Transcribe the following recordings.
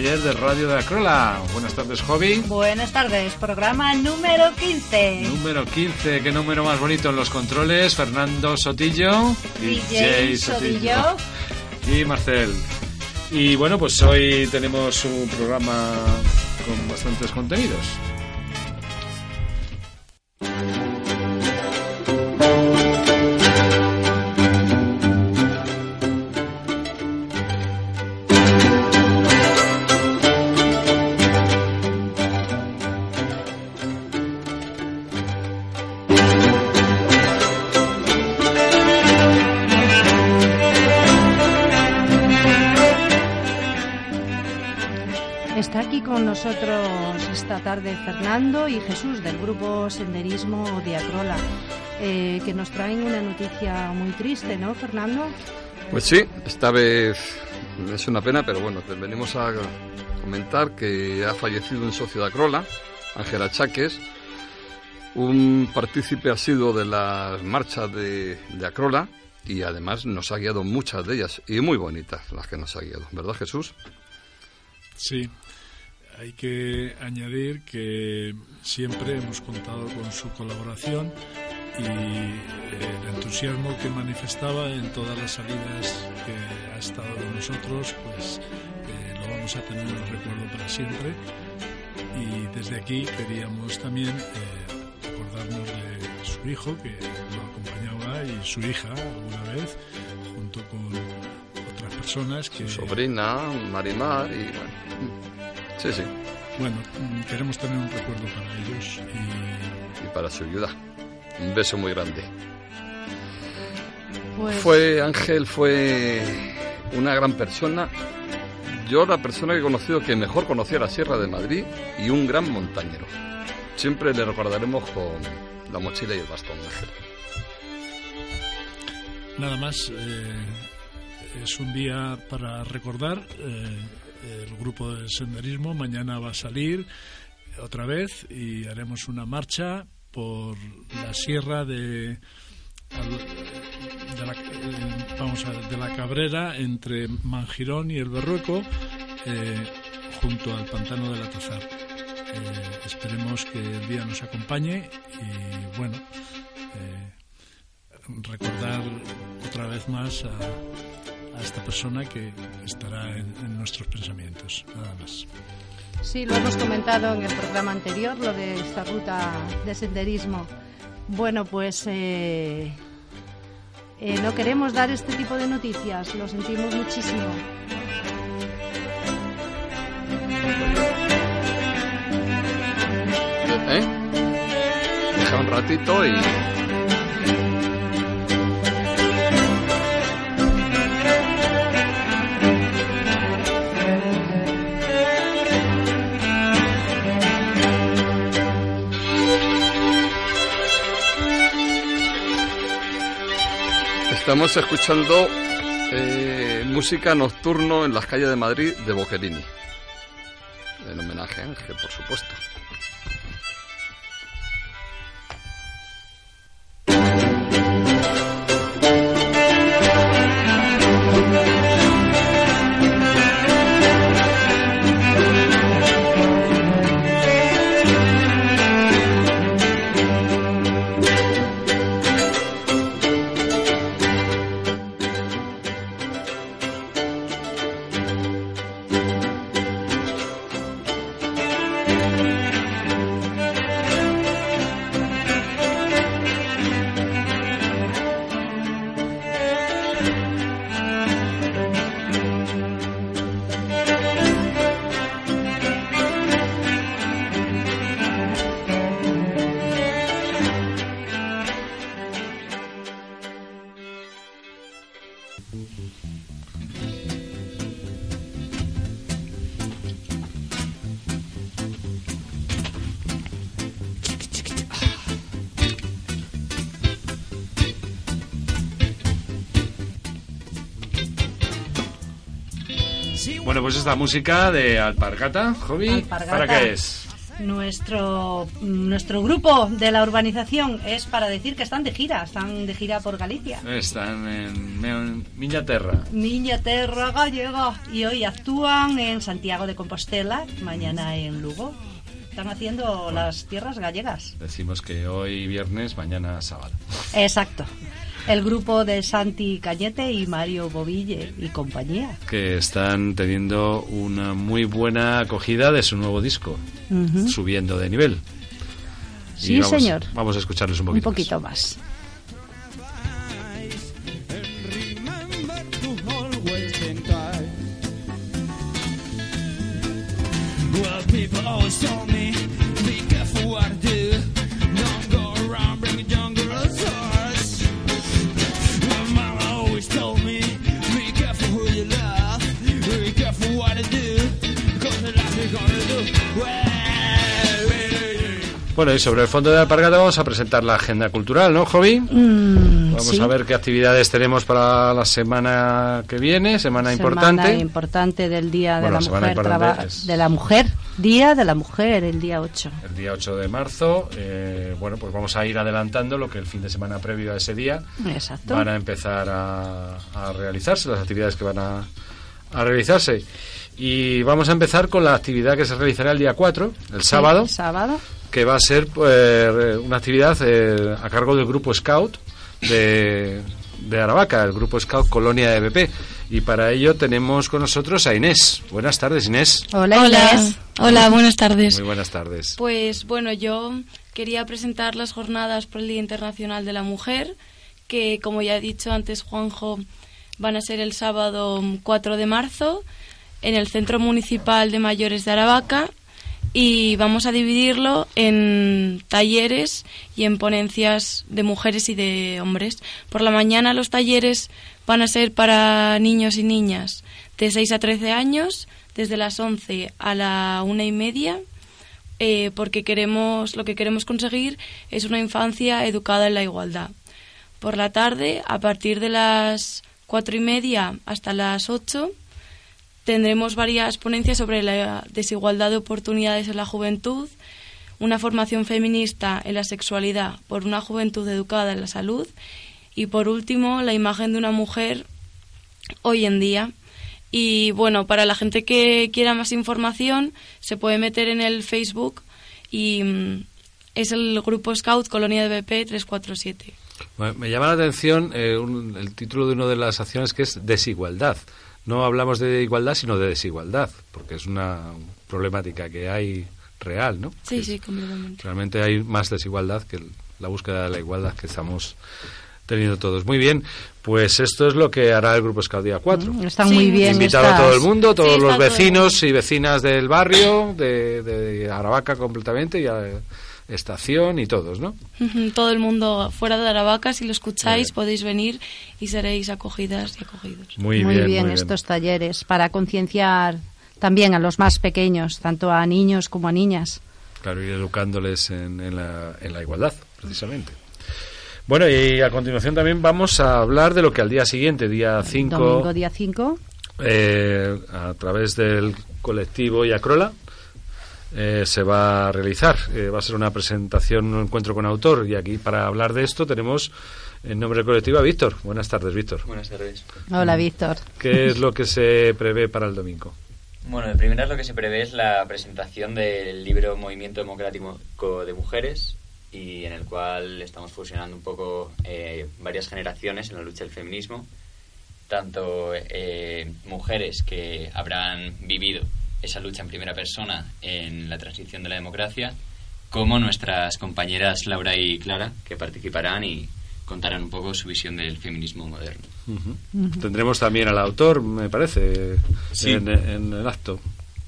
Taller de radio de Acrola. Buenas tardes, Jovi. Buenas tardes, programa número 15. Número 15, qué número más bonito en los controles. Fernando Sotillo. DJ Sotillo. Y Marcel. Y bueno, pues hoy tenemos un programa con bastantes contenidos. Nosotros esta tarde Fernando y Jesús del grupo Senderismo Diacrola, eh, que nos traen una noticia muy triste, ¿no, Fernando? Pues sí, esta vez es una pena, pero bueno, venimos a comentar que ha fallecido un socio de Acrola, Ángela Chaques, un partícipe asiduo de las marchas de, de Acrola y además nos ha guiado muchas de ellas y muy bonitas las que nos ha guiado, ¿verdad Jesús? Sí, hay que añadir que siempre hemos contado con su colaboración y el entusiasmo que manifestaba en todas las salidas que ha estado con nosotros, pues eh, lo vamos a tener en el recuerdo para siempre. Y desde aquí queríamos también eh, recordarnos de su hijo, que lo acompañaba, y su hija alguna vez, junto con otras personas que... Su sobrina, Marimar, y bueno Sí, sí. Bueno, queremos tener un recuerdo para ellos y... y para su ayuda. Un beso muy grande. Pues... Fue Ángel, fue una gran persona. Yo la persona que he conocido que mejor conocía la Sierra de Madrid y un gran montañero. Siempre le recordaremos con la mochila y el bastón, Ángel. Nada más, eh, es un día para recordar. Eh, el grupo de senderismo mañana va a salir otra vez y haremos una marcha por la sierra de, la, vamos a, de la Cabrera entre Mangirón y el Berrueco eh, junto al pantano del Atazar. Eh, esperemos que el día nos acompañe y bueno, eh, recordar otra vez más a a esta persona que estará en, nuestros pensamientos, nada más. Sí, lo hemos comentado en el programa anterior, lo de esta ruta de senderismo. Bueno, pues eh, eh, no queremos dar este tipo de noticias, lo sentimos muchísimo. ¿Eh? Deja un ratito y Estamos escuchando eh, música nocturno en las calles de Madrid de Boquerini. En homenaje a Ángel, por supuesto. Bueno, pues esta música de Alpargata, Hobby, Alpargata. ¿para qué es? Nuestro, nuestro grupo de la urbanización es para decir que están de gira, están de gira por Galicia. Están en, en Miña Terra. Miña Terra Gallega y hoy actúan en Santiago de Compostela, mañana en Lugo. Están haciendo las tierras gallegas. Decimos que hoy viernes, mañana sábado. Exacto. El grupo de Santi Cañete y Mario Boville y compañía. Que están teniendo una muy buena acogida de su nuevo disco, subiendo de nivel. Y Sí, vamos- señor. Vamos a escucharles un Un poquito. poquito más. people always told me, Bueno, y sobre el fondo de Alpargata vamos a presentar la agenda cultural, ¿no, Hobby? Mm, Vamos sí. a ver qué actividades tenemos para la semana que viene, semana, importante. Semana importante del Día de la Mujer. importante traba- es- De la Mujer. Día de la Mujer, el día 8. El día 8 de marzo, eh, bueno, pues vamos a ir adelantando lo que el fin de semana previo a ese día Exacto. van a empezar a, a realizarse, las actividades que van a, a realizarse. Y vamos a empezar con la actividad que se realizará el día 4, el sábado, El sábado. Que va a ser pues, una actividad eh, a cargo del grupo Scout de, de Aravaca, el grupo Scout Colonia de BP. Y para ello tenemos con nosotros a Inés. Buenas tardes, Inés. Hola, Hola, Inés. hola, buenas tardes. Muy buenas tardes. Pues bueno, yo quería presentar las jornadas por el Día Internacional de la Mujer, que como ya he dicho antes Juanjo, van a ser el sábado 4 de marzo en el Centro Municipal de Mayores de Aravaca y vamos a dividirlo en talleres y en ponencias de mujeres y de hombres. Por la mañana los talleres van a ser para niños y niñas de 6 a 13 años, desde las 11 a la una y media, eh, porque queremos, lo que queremos conseguir es una infancia educada en la igualdad. Por la tarde, a partir de las cuatro y media hasta las 8, tendremos varias ponencias sobre la desigualdad de oportunidades en la juventud, una formación feminista en la sexualidad por una juventud educada en la salud y por último la imagen de una mujer hoy en día. Y bueno, para la gente que quiera más información se puede meter en el Facebook y mm, es el grupo Scout Colonia de BP 347. Bueno, Me llama la atención eh, un- el título de una de las acciones que es desigualdad. No hablamos de igualdad, sino de desigualdad, porque es una problemática que hay real, ¿no? Sí, Que sí, completamente. Realmente hay más desigualdad que el- la búsqueda de la igualdad que estamos teniendo todos. Muy bien, pues esto es lo que hará el Grupo Scout Día 4. Están Sí, muy bien. Invitado a todo el mundo, todos Sí, está los todo vecinos y vecinas del barrio, de, de Aravaca completamente, y a estación y todos, ¿no? Todo el mundo fuera de Aravaca, si lo escucháis, podéis venir y seréis acogidas y acogidos. Muy, Muy, bien, bien, muy estos talleres para concienciar también a los más pequeños, tanto a niños como a niñas. Claro, ir educándoles en, en la, en la igualdad, precisamente. Bueno, y a continuación también vamos a hablar de lo que al día siguiente, día 5, Domingo día 5. eh, a través del colectivo Iacrola, eh, se va a realizar. Eh, va a ser una presentación, un encuentro con autor. Y aquí, para hablar de esto, tenemos en nombre del colectivo a Víctor. Buenas tardes, Víctor. Buenas tardes. Hola, Víctor. ¿Qué es lo que se prevé para el domingo? Bueno, de primeras lo que se prevé es la presentación del libro Movimiento Democrático de Mujeres y en el cual estamos fusionando un poco eh, varias generaciones en la lucha del feminismo, tanto eh, mujeres que habrán vivido esa lucha en primera persona en la transición de la democracia, como nuestras compañeras Laura y Clara, que participarán y contarán un poco su visión del feminismo moderno. Tendremos también al autor, me parece, Sí. en, en el acto.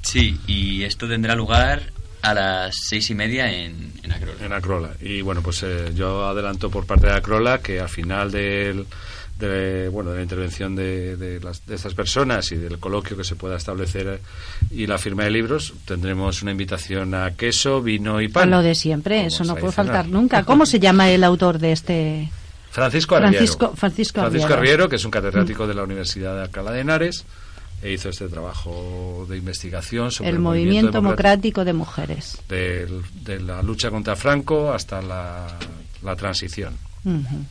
Sí, y esto tendrá lugar a las seis y media en, en Acrola. En Acrola. Y bueno, pues eh, yo adelanto por parte de Acrola que al final del, de, bueno, de la intervención de, de, las- de estas personas y del coloquio que se pueda establecer eh, y la firma de libros, tendremos una invitación a queso, vino y pan. Lo de siempre, eso no puede faltar nunca. ¿Cómo se llama el autor de este? Francisco Arriero. Francisco- Francisco Arriero. Arriero, que es un catedrático de la Universidad de Alcalá de Henares, e hizo este trabajo de investigación sobre El el, Movimiento democrático Democrático de Mujeres. del- de la lucha contra Franco hasta la, la transición. Ujú.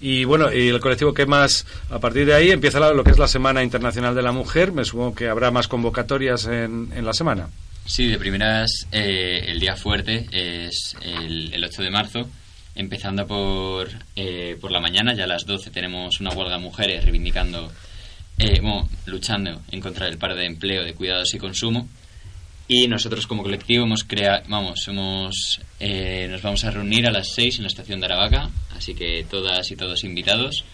Y bueno, y el colectivo que más, a partir de ahí empieza lo que es la Semana Internacional de la Mujer. Me supongo que habrá más convocatorias en, en la semana. Sí, de primeras, eh, el día fuerte es el, el 8 de marzo, empezando por, eh, por la mañana, ya a las 12 tenemos una huelga de mujeres reivindicando, eh, bueno, luchando en contra del paro de empleo, de cuidados y consumo. Y nosotros como colectivo hemos creado, vamos, hemos, eh, nos vamos a reunir a las 6 en la estación de Aravaca, así que todas y todos invitados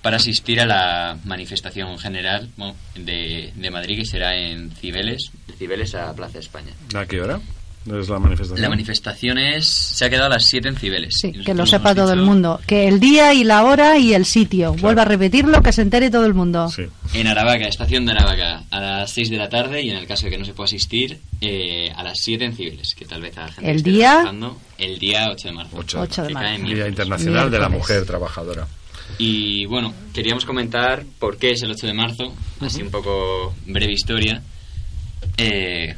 para asistir a la manifestación general de, de Madrid que será en Cibeles, de Cibeles a Plaza España. ¿A qué hora? Es la manifestación. La manifestación es, se ha quedado a las 7 en Cibeles. Sí, que lo sepa todo el dicho mundo. Que el día y la hora y el sitio. Vuelvo a repetirlo, que se entere todo el mundo. Sí. En Aravaca, estación de Aravaca, a las 6 de la tarde y en el caso de que no se pueda asistir, eh, a las 7 en Cibeles, que tal vez a la gente ¿El esté día? el día 8 de marzo. Ocho de Ocho de que marzo. Día miércoles. Internacional de la Miércoles. Mujer Trabajadora. Y bueno, queríamos comentar por qué es el 8 de marzo, así un poco breve historia, eh,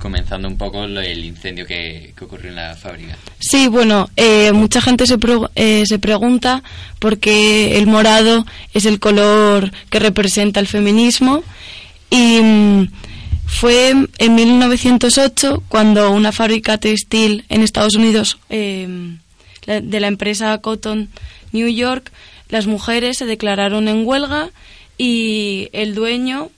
comenzando un poco el incendio que, ocurrió en la fábrica. Sí, bueno, eh, mucha gente se, eh, se pregunta por qué el morado es el color que representa el feminismo y mm, fue en 1908 cuando una fábrica textil en Estados Unidos la- de la empresa Cotton New York, las mujeres se declararon en huelga y el dueño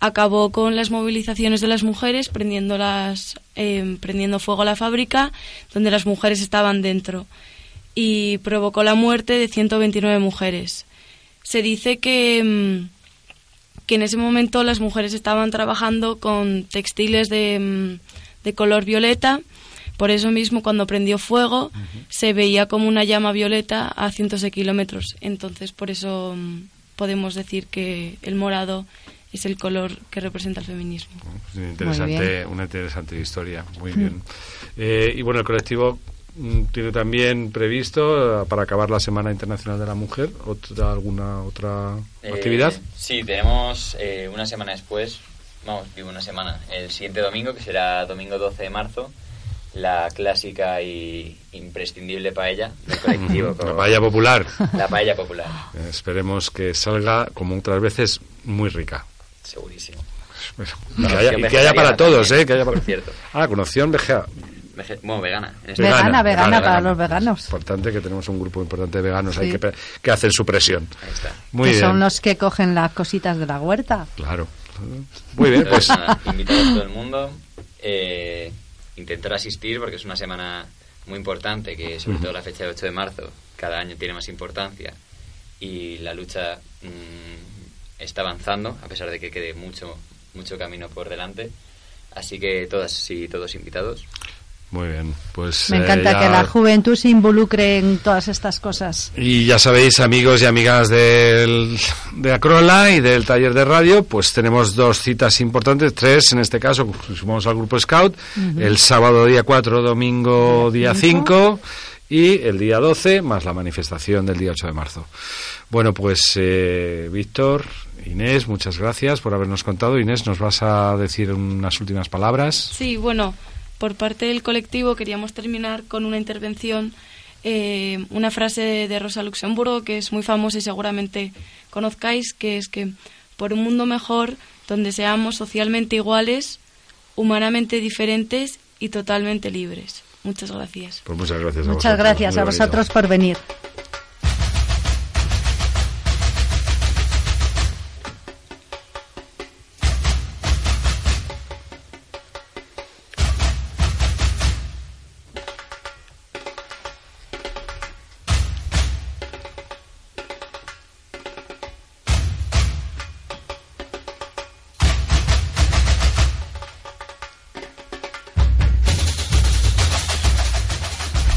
acabó con las movilizaciones de las mujeres prendiendo las eh, prendiendo fuego a la fábrica donde las mujeres estaban dentro y provocó la muerte de 129 mujeres. Se dice que mm, que en ese momento las mujeres estaban trabajando con textiles de, mm, de color violeta. Por eso mismo, cuando prendió fuego, se veía como una llama violeta a cientos de kilómetros. Entonces, por eso mm, podemos decir que el morado es el color que representa el feminismo. Es una interesante, bien. una interesante historia. Muy bien. Eh, y bueno, el colectivo mm, tiene también previsto, eh, para acabar la Semana Internacional de la Mujer, otra, alguna otra Eh, actividad. Sí, tenemos eh, una semana después, vamos, digo una semana, el siguiente domingo, que será domingo 12 de marzo, la clásica y imprescindible paella del colectivo. La paella popular. La paella popular, Esperemos que salga, como otras veces, muy rica. Segurísimo. Y que haya, y que haya para todos, también, ¿eh? Que haya para... por cierto. Ah, con opción vegea. Vege- Bueno, vegana. en este Vegana, Vegana, vegana, vegana, para vegana. los veganos. Importante que tenemos un grupo importante de veganos ahí Sí. que, pe- que hacen su presión. Ahí está. Muy que bien. son los que cogen las cositas de la huerta. Claro. Muy bien, pues nada, invitados todo el mundo. eh, intentar asistir porque es una semana muy importante, que sobre todo la fecha del 8 de marzo cada año tiene más importancia y la lucha mm, está avanzando a pesar de que quede mucho, mucho camino por delante. Así que todas y todos invitados. muy bien. Pues Me eh, encanta ya- que la juventud se involucre en todas estas cosas. Y ya sabéis, amigos y amigas del, de Acrola y del taller de radio, pues tenemos dos citas importantes, tres en este caso, sumamos al grupo Scout, el sábado día 4, domingo día 5 y el día 12, más la manifestación del día 8 de marzo. Bueno, pues eh, Víctor, Inés, muchas gracias por habernos contado. Inés, ¿nos vas a decir unas últimas palabras? Sí, bueno, por parte del colectivo queríamos terminar con una intervención, eh, una frase de Rosa Luxemburgo que es muy famosa y seguramente conozcáis, que es que por un mundo mejor, donde seamos socialmente iguales, humanamente diferentes y totalmente libres. Muchas gracias. Pues muchas gracias a Muchas vosotros, gracias a vosotros por venir.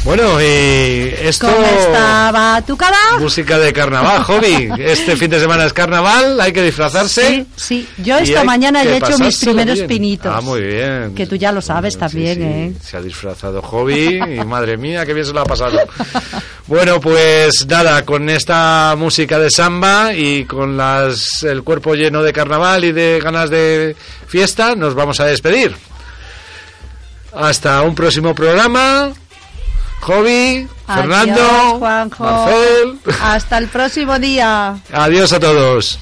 Bueno, y esto... ¿Cómo está batucada? Música de carnaval, hobby. Este fin de semana es carnaval, hay que disfrazarse. Sí, sí. Yo esta mañana que he hecho mis primeros bien. pinitos. Ah, muy bien. Que tú ya lo sabes también, sí. ¿eh? Se ha disfrazado hobby y madre mía, qué bien se lo ha pasado. Bueno, pues nada, con esta música de samba y con las el cuerpo lleno de carnaval y de ganas de fiesta, nos vamos a despedir. Hasta un próximo programa. Hobby, Fernando, Juanjo. Marcel. Hasta el próximo día. Adiós a todos.